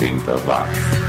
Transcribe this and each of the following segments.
80 watts.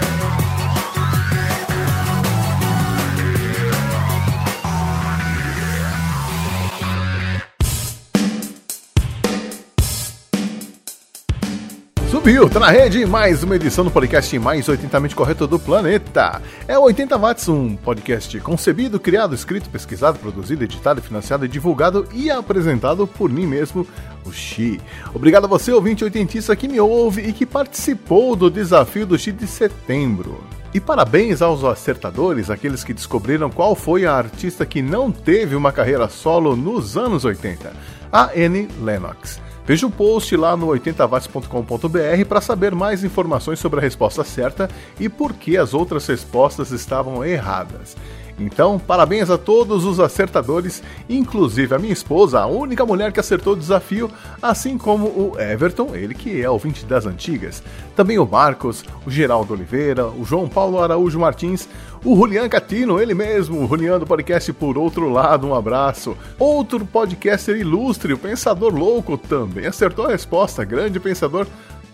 Subiu, tá na rede, mais uma edição do podcast mais 80mente correto do planeta. É o 80 Watts, um podcast concebido, criado, escrito, pesquisado, produzido, editado, financiado, divulgado e apresentado por mim mesmo, o Xi. Obrigado a você, ouvinte oitentista, que me ouve e que participou do desafio do Xi de setembro. E parabéns aos acertadores, aqueles que descobriram qual foi a artista que não teve uma carreira solo nos anos 80, a Annie Lennox. Veja o post lá no 80watts.com.br para saber mais informações sobre a resposta certa e por que as outras respostas estavam erradas. Então, parabéns a todos os acertadores, inclusive a minha esposa, a única mulher que acertou o desafio, assim como o Everton, ele que é ouvinte das antigas. Também o Marcos, o Geraldo Oliveira, o João Paulo Araújo Martins, o Julian Catino, ele mesmo, o Julian do podcast Por Outro Lado, um abraço. Outro podcaster ilustre, o Pensador Louco, também acertou a resposta, grande pensador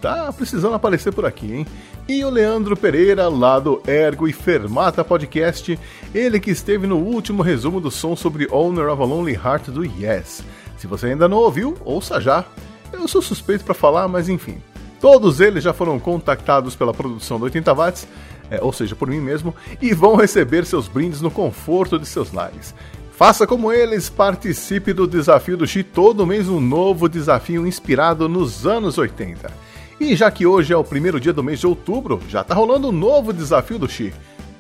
tá precisando aparecer por aqui, hein? E o Leandro Pereira, lá do Ergo e Fermata Podcast, ele que esteve no último resumo do som sobre Owner of a Lonely Heart do Yes. Se você ainda não ouviu, ouça já. Eu sou suspeito para falar, mas enfim. Todos eles já foram contactados pela produção do 80 watts, é, ou seja, por mim mesmo, e vão receber seus brindes no conforto de seus lares. Faça como eles, participe do desafio do Xi todo mês um novo desafio inspirado nos anos 80. E já que hoje é o primeiro dia do mês de outubro, já tá rolando um novo desafio do Xi,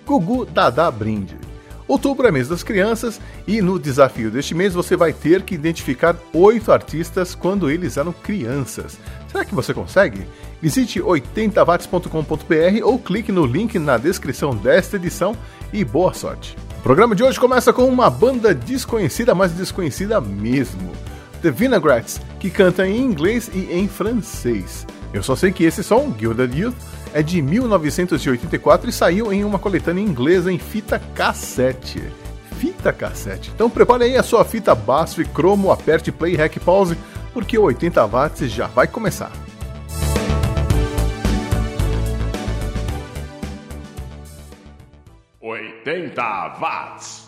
Gugu Dada Brinde. Outubro é mês das crianças e no desafio deste mês você vai ter que identificar oito artistas quando eles eram crianças. Será que você consegue? Visite 80watts.com.br ou clique no link na descrição desta edição e boa sorte. O programa de hoje começa com uma banda desconhecida, mas desconhecida mesmo. The Vinagrets, que canta em inglês e em francês. Eu só sei que esse som, Gilded Youth, é de 1984 e saiu em uma coletânea inglesa em fita cassete. Fita cassete. Então prepare aí a sua fita BASF cromo, aperte play, hack, pause, porque o 80 watts já vai começar. Oitenta watts.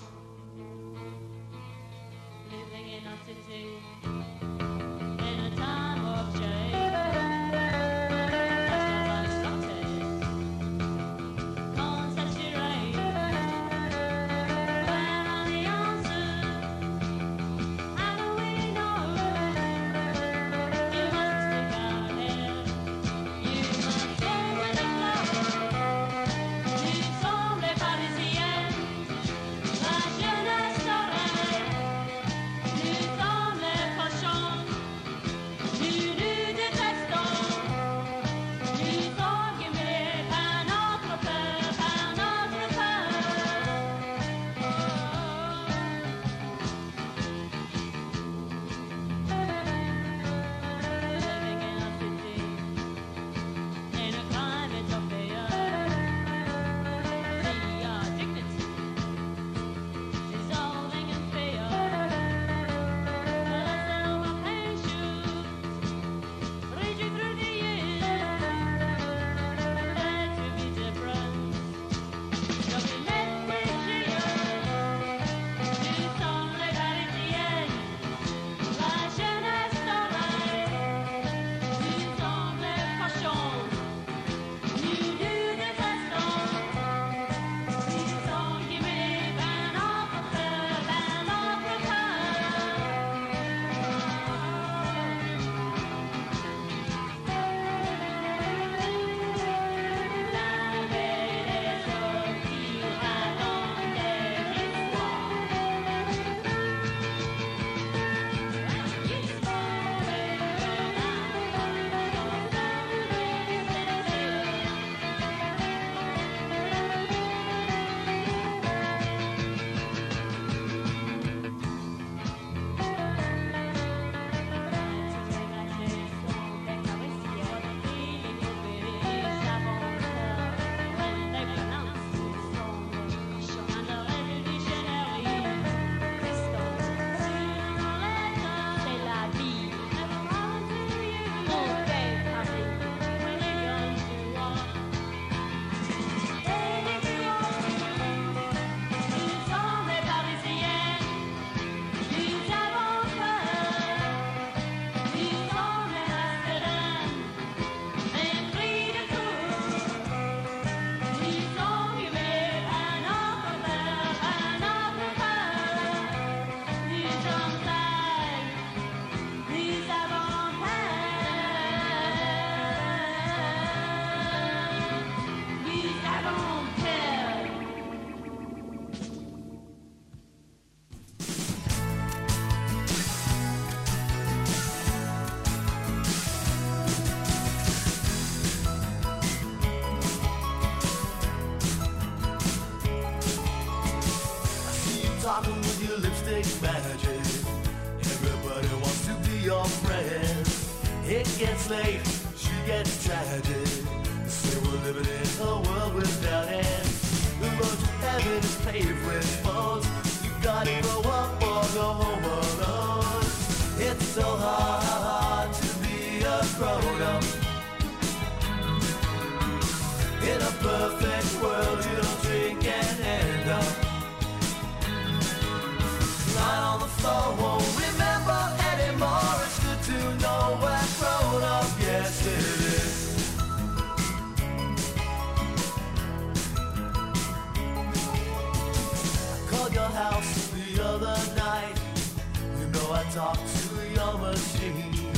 Talked to your machine.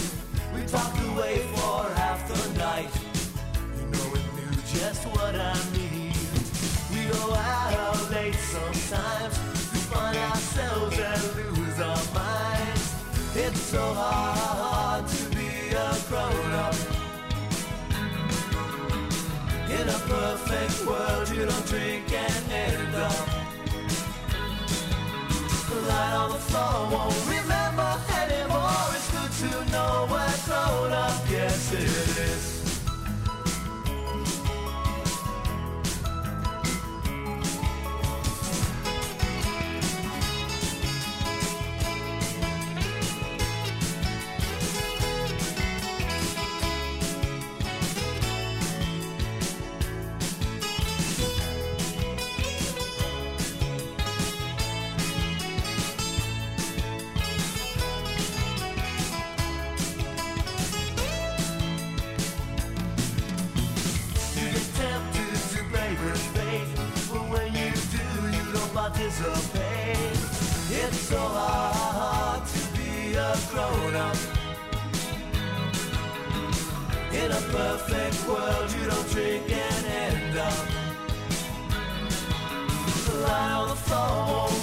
We talked away for half the night. You know it knew just what I mean. We go out late sometimes. We find ourselves and lose our minds. It's so hard to be a grown up. In a perfect world, you don't drink and end up. The Light on the floor, won't coraz pieszy grown up. In a perfect world, you don't drink and end up. Lie on the floor,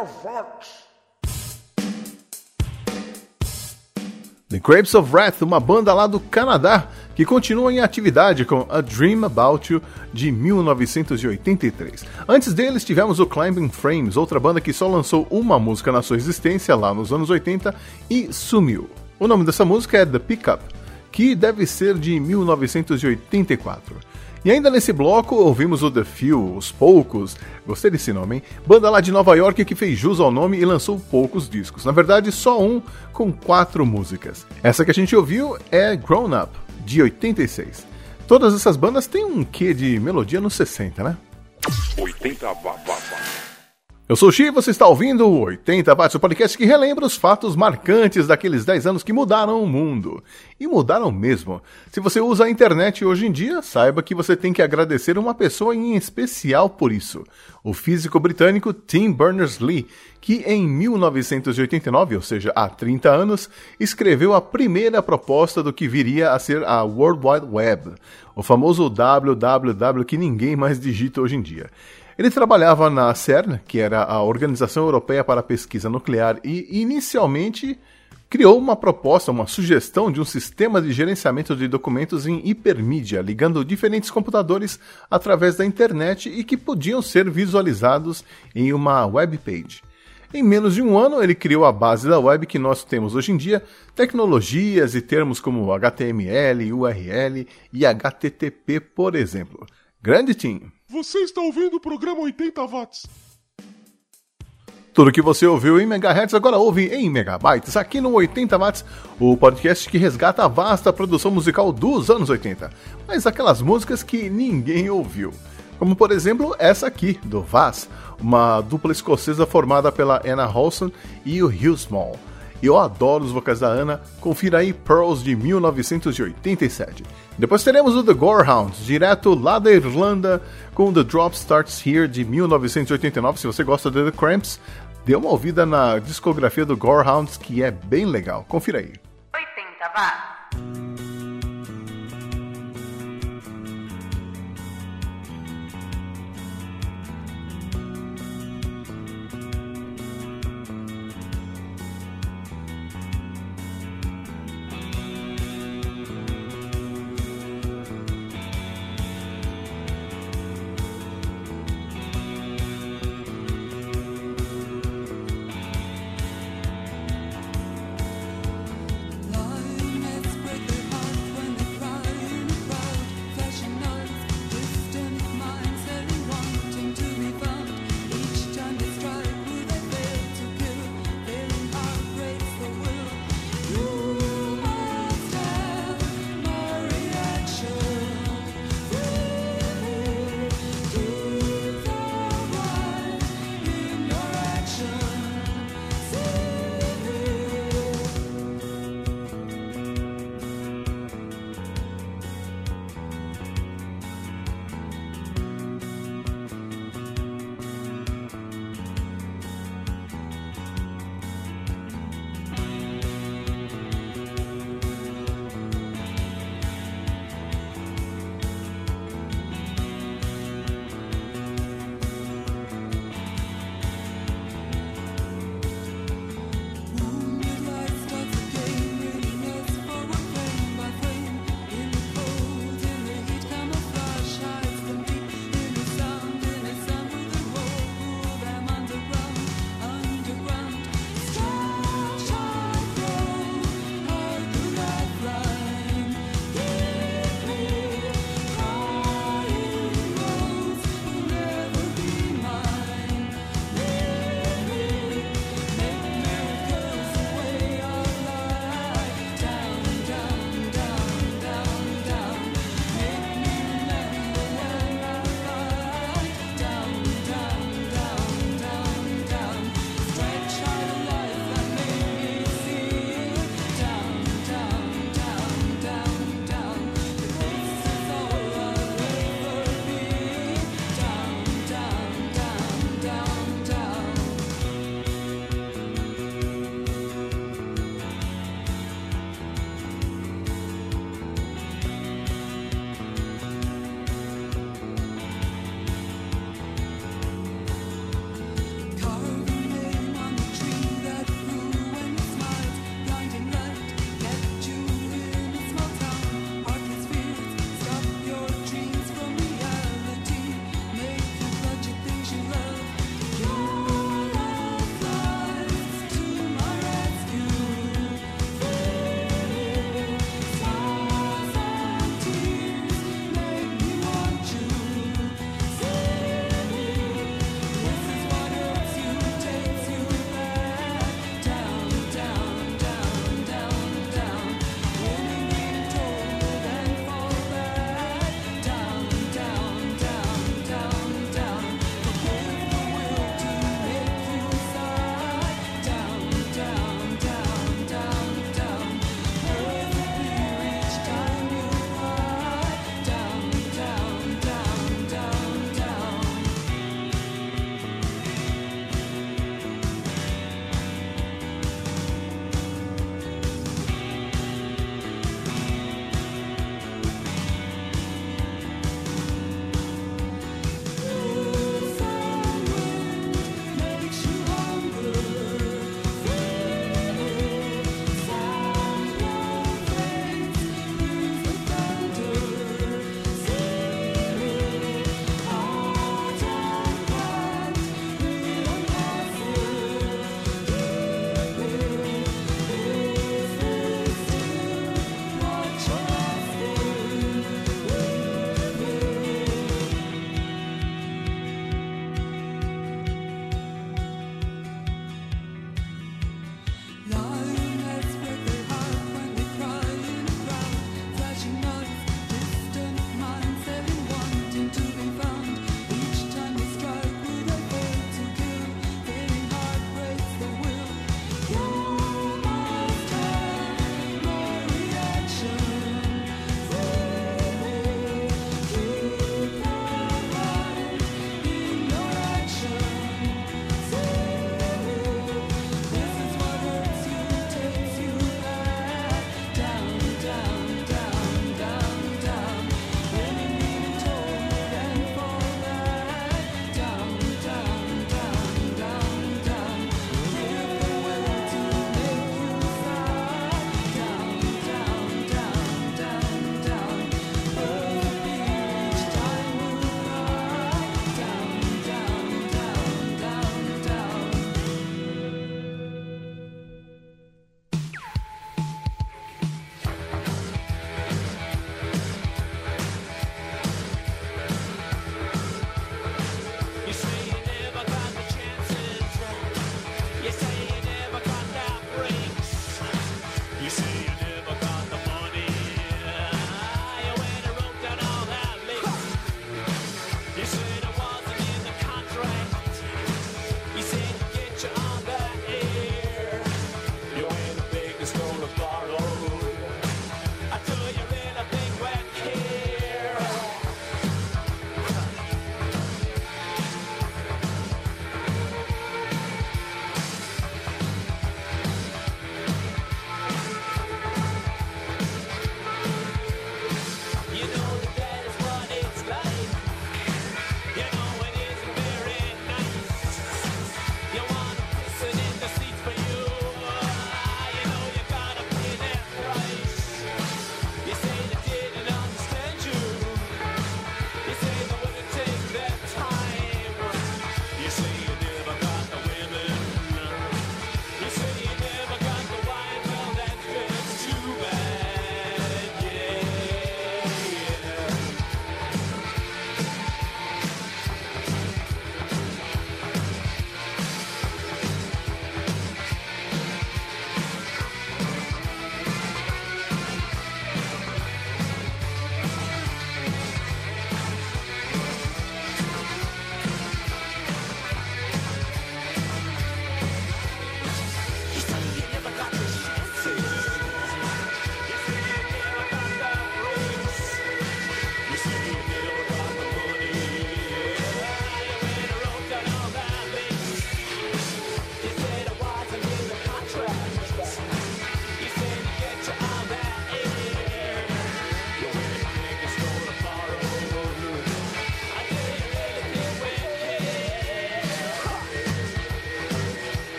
80 watts. The Grapes of Wrath, uma banda lá do Canadá que continua em atividade com A Dream About You de 1983. Antes deles tivemos o Climbing Frames, outra banda que só lançou uma música na sua existência lá nos anos 80 e sumiu. O nome dessa música é The Pickup, que deve ser de 1984. E ainda nesse bloco ouvimos o The Few, Os Poucos, gostei desse nome, hein? Banda lá de Nova York que fez jus ao nome e lançou poucos discos. Na verdade, só um com quatro músicas. Essa que a gente ouviu é Grown Up, de 86. Todas essas bandas têm um quê de melodia nos 60, né? 80 watts. Eu sou o Xi você está ouvindo o 80 Watts, o podcast que relembra os fatos marcantes daqueles 10 anos que mudaram o mundo. E mudaram mesmo. Se você usa a internet hoje em dia, saiba que você tem que agradecer uma pessoa em especial por isso. O físico britânico Tim Berners-Lee, que em 1989, ou seja, há 30 anos, escreveu a primeira proposta do que viria a ser a World Wide Web, o famoso www que ninguém mais digita hoje em dia. Ele trabalhava na CERN, que era a Organização Europeia para a Pesquisa Nuclear, e inicialmente criou uma proposta, uma sugestão de um sistema de gerenciamento de documentos em hipermídia, ligando diferentes computadores através da internet e que podiam ser visualizados em uma web page. Em menos de um ano, ele criou a base da web que nós temos hoje em dia, tecnologias e termos como HTML, URL e HTTP, por exemplo. Grande Tim! Você está ouvindo o programa 80 watts. Tudo que você ouviu em megahertz agora ouve em megabytes aqui no 80 watts, o podcast que resgata a vasta produção musical dos anos 80, mas aquelas músicas que ninguém ouviu. Como por exemplo essa aqui, do Vaz, uma dupla escocesa formada pela Anna Holson e o Hugh Small. E eu adoro os vocais da Ana, confira aí Pearls de 1987. Depois teremos o The Gorehounds, direto lá da Irlanda, com The Drop Starts Here de 1989. Se você gosta de The Cramps, dê uma ouvida na discografia do Gorehounds, que é bem legal. Confira aí. 80 watts.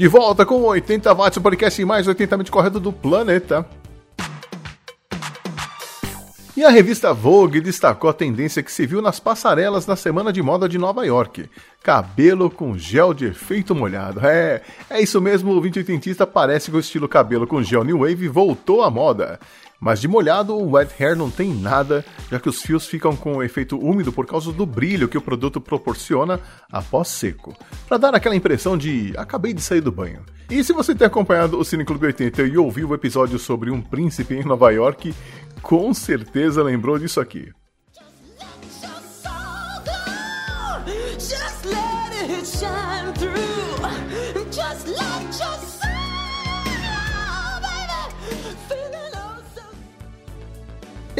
De volta com 80 watts, o podcast mais 80mente correto do planeta. E a revista Vogue destacou a tendência que se viu nas passarelas na Semana de Moda de Nova York. Cabelo com gel de efeito molhado. É, é isso mesmo, o 2080 parece que o estilo cabelo com gel New Wave voltou à moda. Mas de molhado, o wet hair não tem nada, já que os fios ficam com o efeito úmido por causa do brilho que o produto proporciona após seco, para dar aquela impressão de acabei de sair do banho. E se você tem acompanhado o Cine Clube 80 e ouviu o episódio sobre um príncipe em Nova York, com certeza lembrou disso aqui.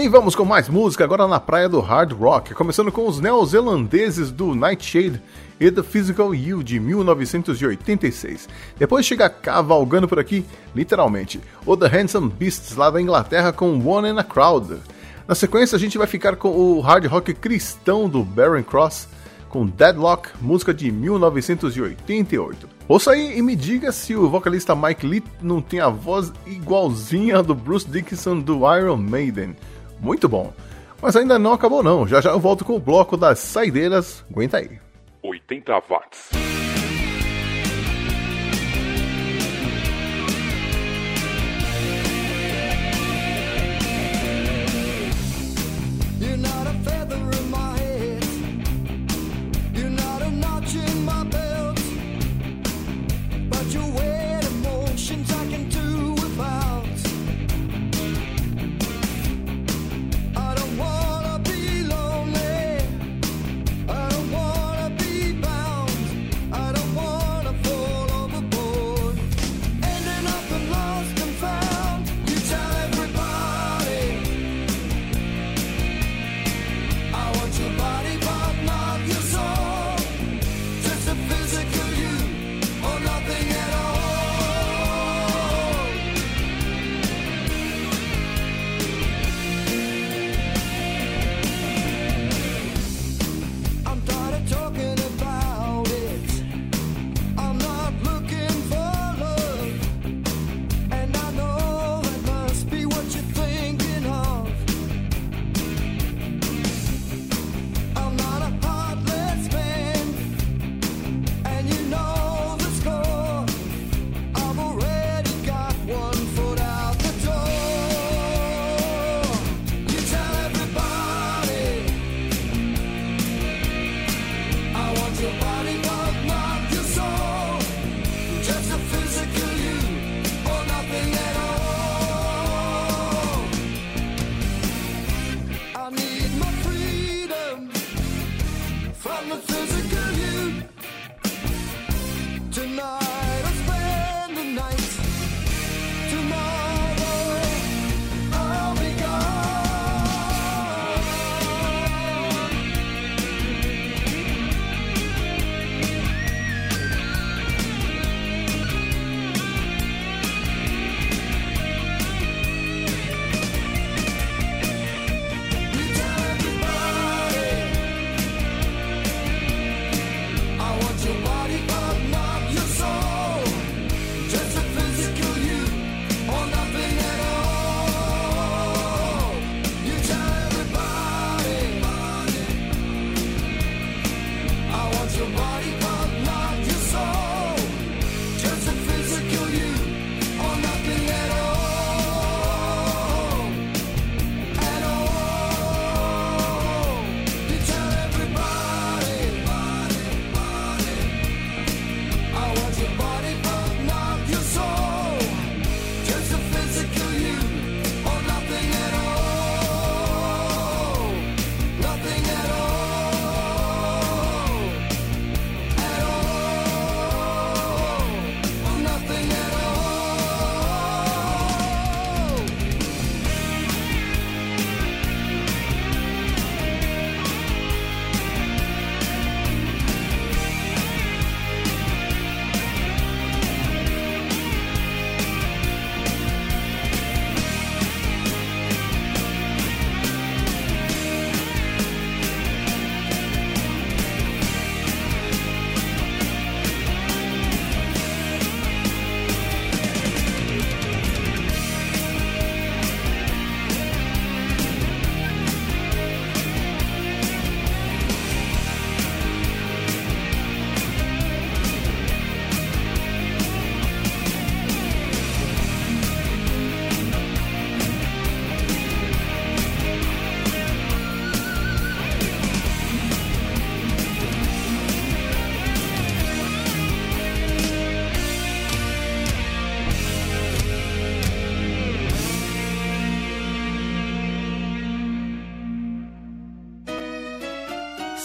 E vamos com mais música agora na praia do hard rock, começando com os neozelandeses do Nightshade e The Physical You de 1986. Depois chega cavalgando por aqui, literalmente, o The Handsome Beasts lá da Inglaterra com One in a Crowd. Na sequência a gente vai ficar com o hard rock cristão do Barren Cross com Deadlock, música de 1988. Ouça aí e me diga se o vocalista Mike Lee não tem a voz igualzinha do Bruce Dickinson do Iron Maiden. Muito bom. Mas ainda não acabou não, já já eu volto com o bloco das saideiras, aguenta aí. 80 watts.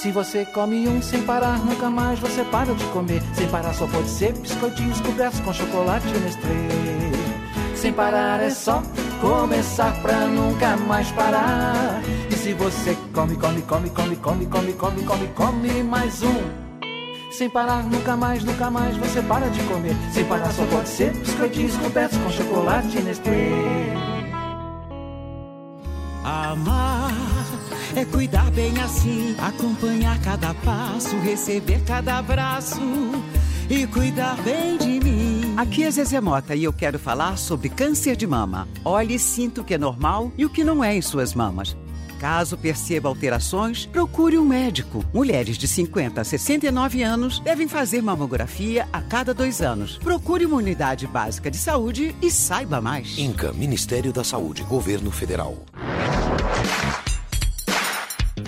Se você come um sem parar, nunca mais você para de comer. Sem parar só pode ser biscoitinhos cobertos com chocolate Nestlé. Sem parar é só começar pra nunca mais parar. E se você come, come, come, come, come, come, come, come, come mais um. Sem parar, nunca mais, nunca mais você para de comer. Sem parar só pode ser biscoitinhos cobertos com chocolate Nestlé. Amar é cuidar bem assim, acompanhar cada passo, receber cada abraço e cuidar bem de mim. Aqui é Zezé Mota e eu quero falar sobre câncer de mama. Olhe e sinta o que é normal e o que não é em suas mamas. Caso perceba alterações, procure um médico. Mulheres de 50 a 69 anos devem fazer mamografia a cada dois anos. Procure uma unidade básica de saúde e saiba mais. INCA, Ministério da Saúde, Governo Federal.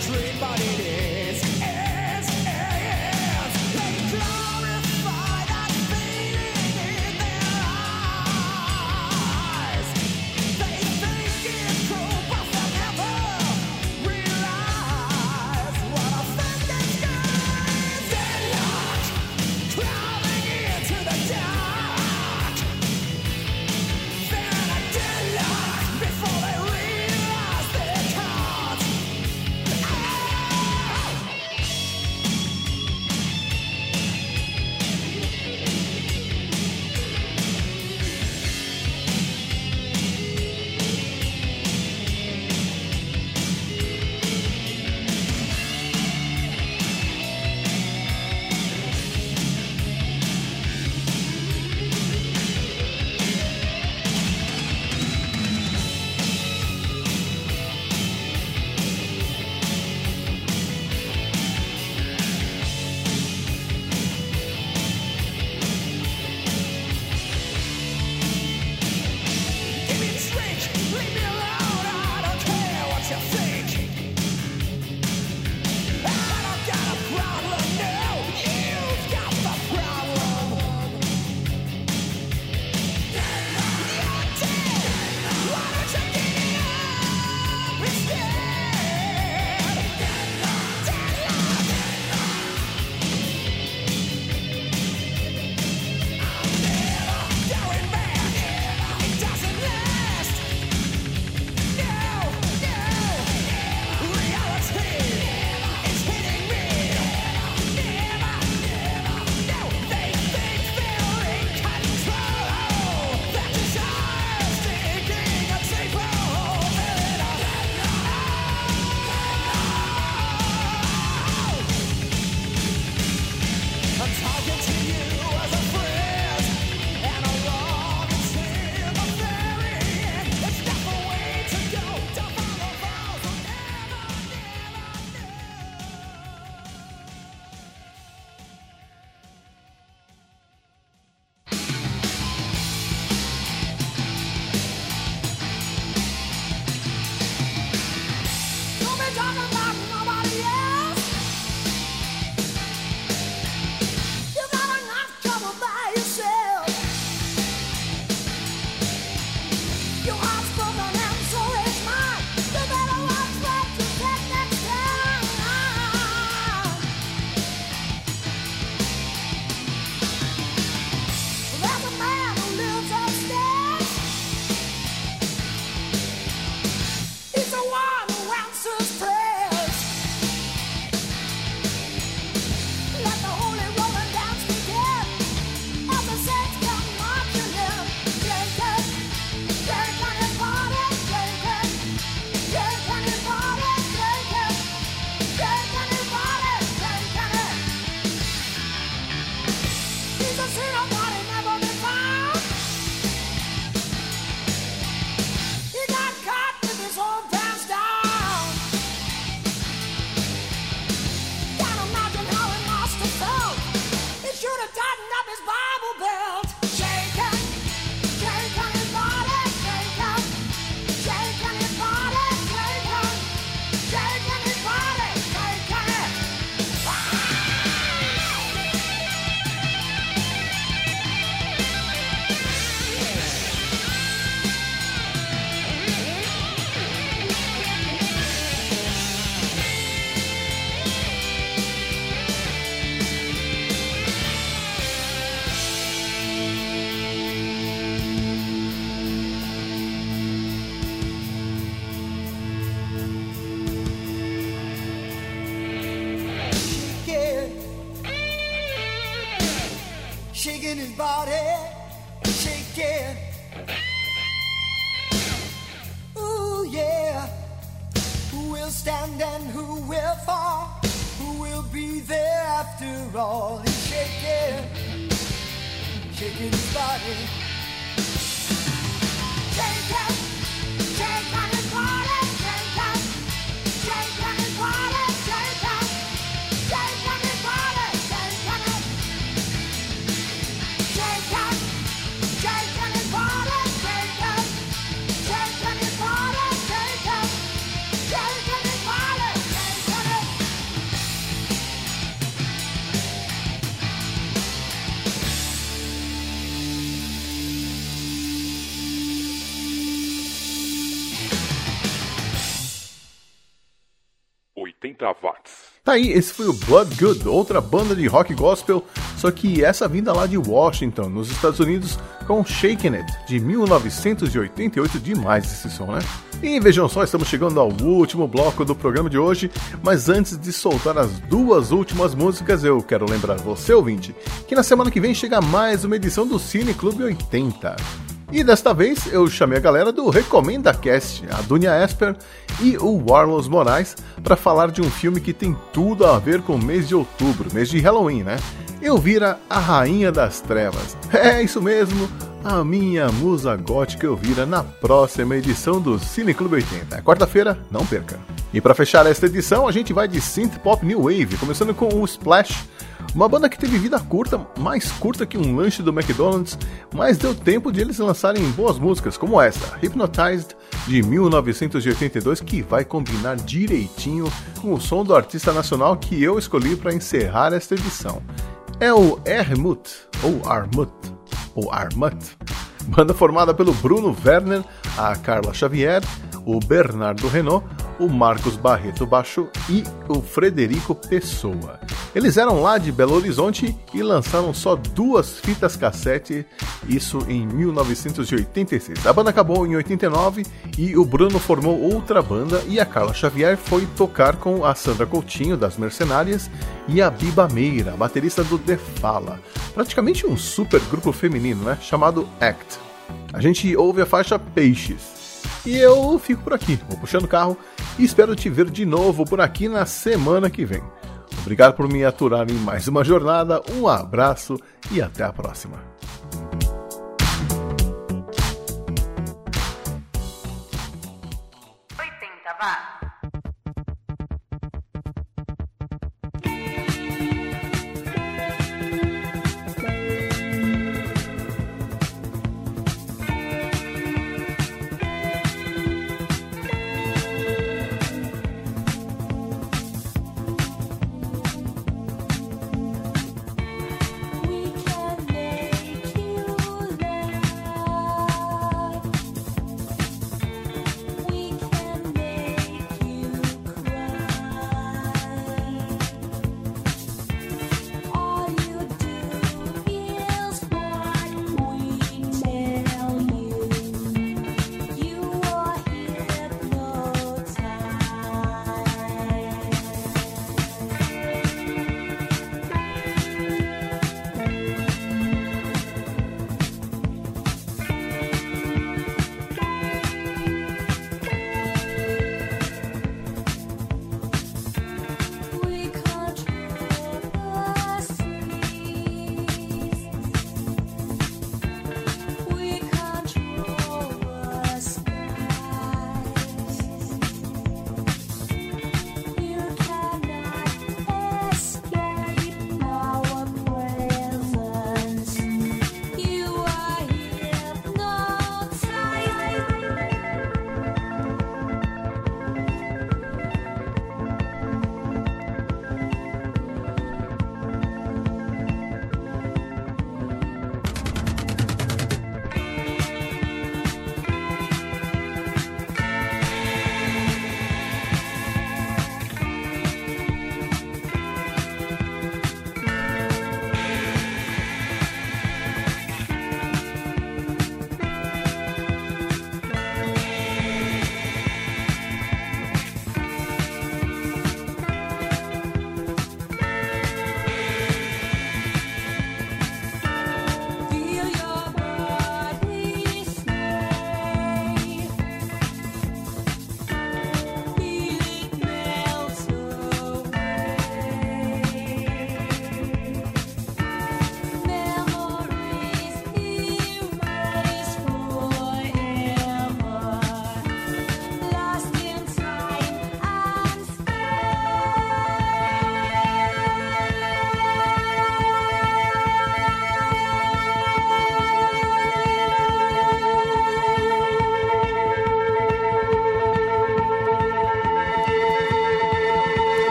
dream, but it is. Tá aí, esse foi o Blood Good, outra banda de rock gospel, só que essa vinda lá de Washington, nos Estados Unidos, com Shaking It, de 1988, demais esse som, né? E vejam só, estamos chegando ao último bloco do programa de hoje, mas antes de soltar as duas últimas músicas, eu quero lembrar você, ouvinte, que na semana que vem chega mais uma edição do Cine Clube 80. E desta vez eu chamei a galera do Recomenda Cast, a Dunia Esper e o Warlos Moraes, para falar de um filme que tem tudo a ver com o mês de outubro, mês de Halloween, né? Elvira, a Rainha das Trevas. É isso mesmo, a minha musa gótica Elvira na próxima edição do Cine Clube 80. É quarta-feira, não perca. E para fechar esta edição, a gente vai de synth pop new wave, começando com o Splash, uma banda que teve vida curta, mais curta que um lanche do McDonald's, mas deu tempo de eles lançarem boas músicas, como essa, Hypnotized, de 1982, que vai combinar direitinho com o som do artista nacional que eu escolhi para encerrar esta edição. É o Ermut, ou Armut, ou Armut, banda formada pelo Bruno Werner, a Carla Xavier, o Bernardo Renault, o Marcos Barreto Baixo e o Frederico Pessoa. Eles eram lá de Belo Horizonte e lançaram só duas fitas cassete, isso em 1986. A banda acabou em 89 e o Bruno formou outra banda e a Carla Xavier foi tocar com a Sandra Coutinho das Mercenárias e a Biba Meira, baterista do The Fala. Praticamente um super grupo feminino, né, chamado ACT. A gente ouve a faixa Peixes. E eu fico por aqui, vou puxando o carro e espero te ver de novo por aqui na semana que vem. Obrigado por me aturar em mais uma jornada, um abraço e até a próxima.